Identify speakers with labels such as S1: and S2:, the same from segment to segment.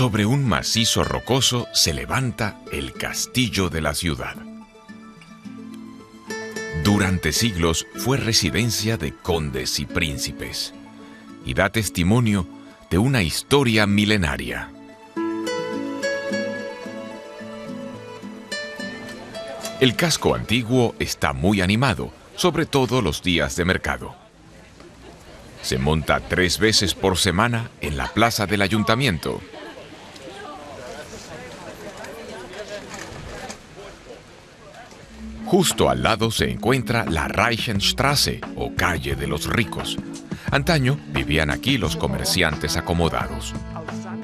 S1: Sobre un macizo rocoso se levanta el castillo de la ciudad. Durante siglos fue residencia de condes y príncipes y da testimonio de una historia milenaria. El casco antiguo está muy animado, sobre todo los días de mercado. Se monta tres veces por semana en la plaza del ayuntamiento. Justo al lado se encuentra la Reichenstraße o calle de los ricos. Antaño vivían aquí los comerciantes acomodados.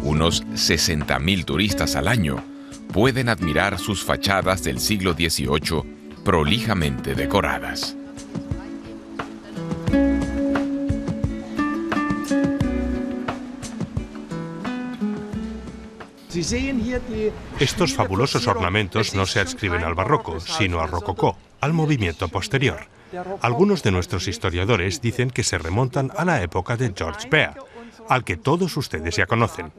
S1: Unos 60.000 turistas al año pueden admirar sus fachadas del siglo XVIII prolijamente decoradas.
S2: Estos fabulosos ornamentos no se adscriben al barroco, sino al rococó, al movimiento posterior. Algunos de nuestros historiadores dicen que se remontan a la época de George Beer, al que todos ustedes ya conocen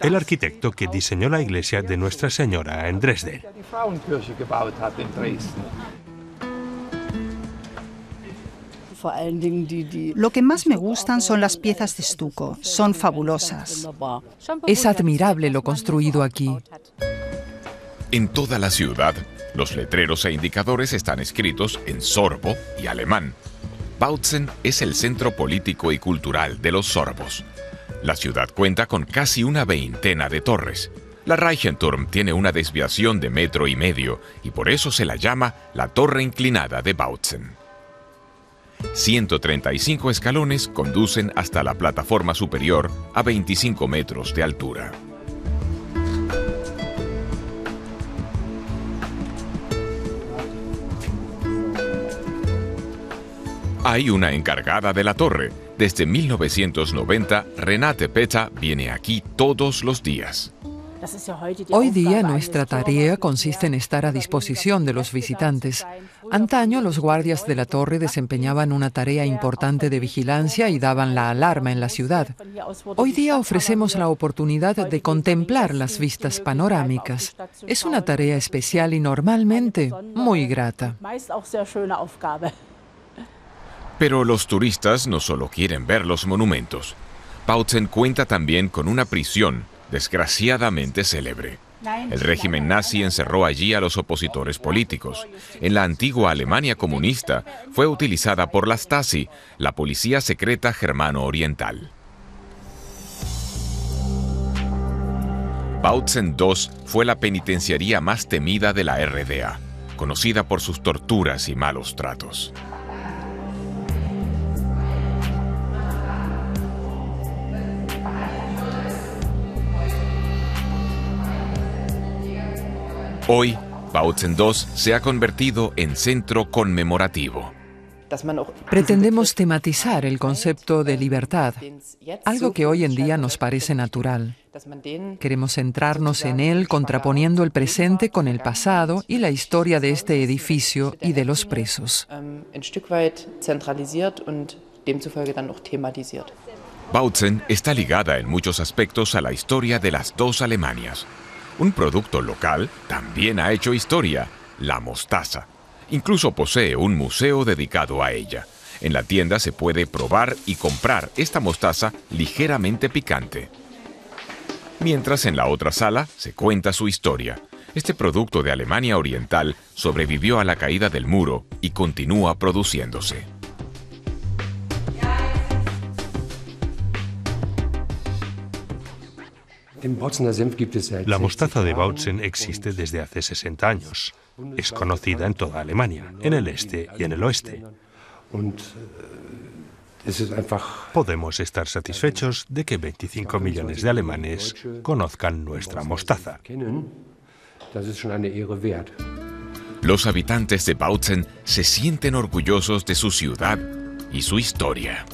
S2: el arquitecto que diseñó la iglesia de Nuestra Señora en Dresde.
S3: Lo que más me gustan son las piezas de estuco, son fabulosas.
S4: Es admirable lo construido aquí.
S1: En toda la ciudad, los letreros e indicadores están escritos en sorbo y alemán. Bautzen es el centro político y cultural de los sorbos. La ciudad cuenta con casi una veintena de torres. La Reichenturm tiene una desviación de metro y medio y por eso se la llama la Torre Inclinada de Bautzen. 135 escalones conducen hasta la plataforma superior a 25 metros de altura. Hay una encargada de la torre, desde 1990, Renate Peta viene aquí todos los días.
S4: Hoy día nuestra tarea consiste en estar a disposición de los visitantes. Antaño los guardias de la torre desempeñaban una tarea importante de vigilancia y daban la alarma en la ciudad. Hoy día ofrecemos la oportunidad de contemplar las vistas panorámicas. Es una tarea especial y normalmente muy grata.
S1: Pero los turistas no solo quieren ver los monumentos. Bautzen cuenta también con una prisión desgraciadamente célebre. El régimen nazi encerró allí a los opositores políticos. En la antigua Alemania comunista fue utilizada por la Stasi, la policía secreta germano-oriental. Bautzen II fue la penitenciaría más temida de la RDA, conocida por sus torturas y malos tratos. Hoy, Bautzen II se ha convertido en centro conmemorativo.
S4: Pretendemos tematizar el concepto de libertad, algo que hoy en día nos parece natural. Queremos centrarnos en él contraponiendo el presente con el pasado y la historia de este edificio y de los presos.
S1: Bautzen está ligada en muchos aspectos a la historia de las dos Alemanias. Un producto local también ha hecho historia, la mostaza. Incluso posee un museo dedicado a ella. En la tienda se puede probar y comprar esta mostaza ligeramente picante. Mientras en la otra sala se cuenta su historia. Este producto de Alemania Oriental sobrevivió a la caída del muro y continúa produciéndose.
S2: La mostaza de Bautzen existe desde hace 60 años. Es conocida en toda Alemania, en el este y en el oeste. Podemos estar satisfechos de que 25 millones de alemanes conozcan nuestra mostaza.
S1: Los habitantes de Bautzen se sienten orgullosos de su ciudad y su historia.